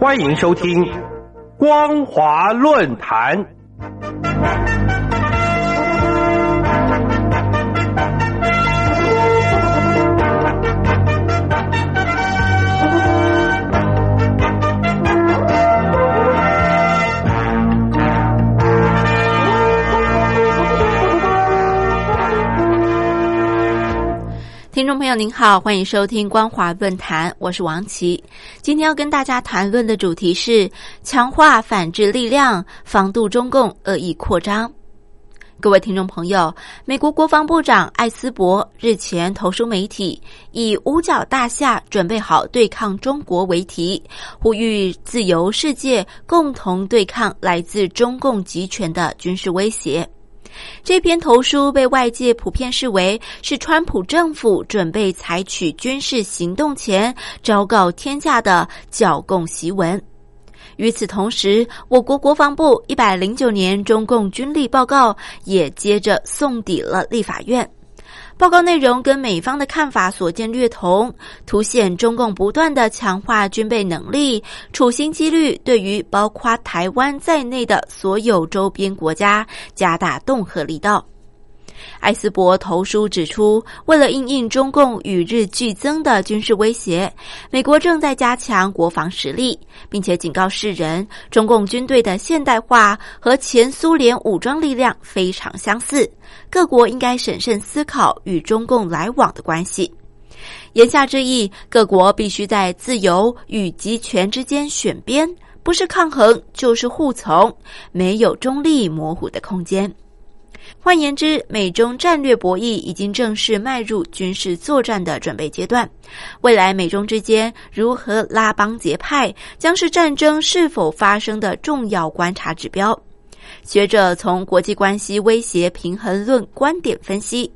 欢迎收听《光华论坛》。听众朋友您好，欢迎收听光华论坛，我是王琦。今天要跟大家谈论的主题是强化反制力量，防杜中共恶意扩张。各位听众朋友，美国国防部长艾斯伯日前投书媒体，以“五角大厦准备好对抗中国”为题，呼吁自由世界共同对抗来自中共集权的军事威胁。这篇投书被外界普遍视为是川普政府准备采取军事行动前昭告天下的剿共檄文。与此同时，我国国防部一百零九年中共军力报告也接着送抵了立法院。报告内容跟美方的看法所见略同，凸显中共不断的强化军备能力，处心积虑对于包括台湾在内的所有周边国家加大恫吓力道。艾斯伯投书指出，为了应应中共与日俱增的军事威胁，美国正在加强国防实力，并且警告世人，中共军队的现代化和前苏联武装力量非常相似，各国应该审慎思考与中共来往的关系。言下之意，各国必须在自由与集权之间选边，不是抗衡就是护从，没有中立模糊的空间。换言之，美中战略博弈已经正式迈入军事作战的准备阶段。未来美中之间如何拉帮结派，将是战争是否发生的重要观察指标。学者从国际关系威胁平衡论观点分析，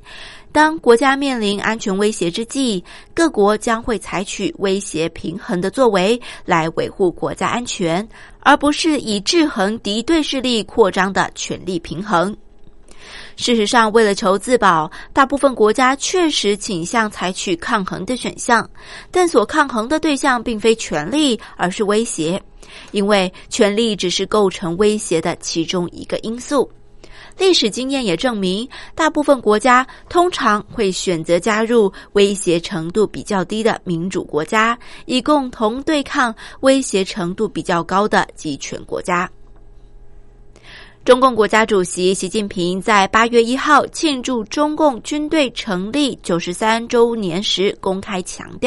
当国家面临安全威胁之际，各国将会采取威胁平衡的作为来维护国家安全，而不是以制衡敌对势力扩张的权力平衡。事实上，为了求自保，大部分国家确实倾向采取抗衡的选项，但所抗衡的对象并非权力，而是威胁，因为权力只是构成威胁的其中一个因素。历史经验也证明，大部分国家通常会选择加入威胁程度比较低的民主国家，以共同对抗威胁程度比较高的集权国家。中共国家主席习近平在八月一号庆祝中共军队成立九十三周年时，公开强调。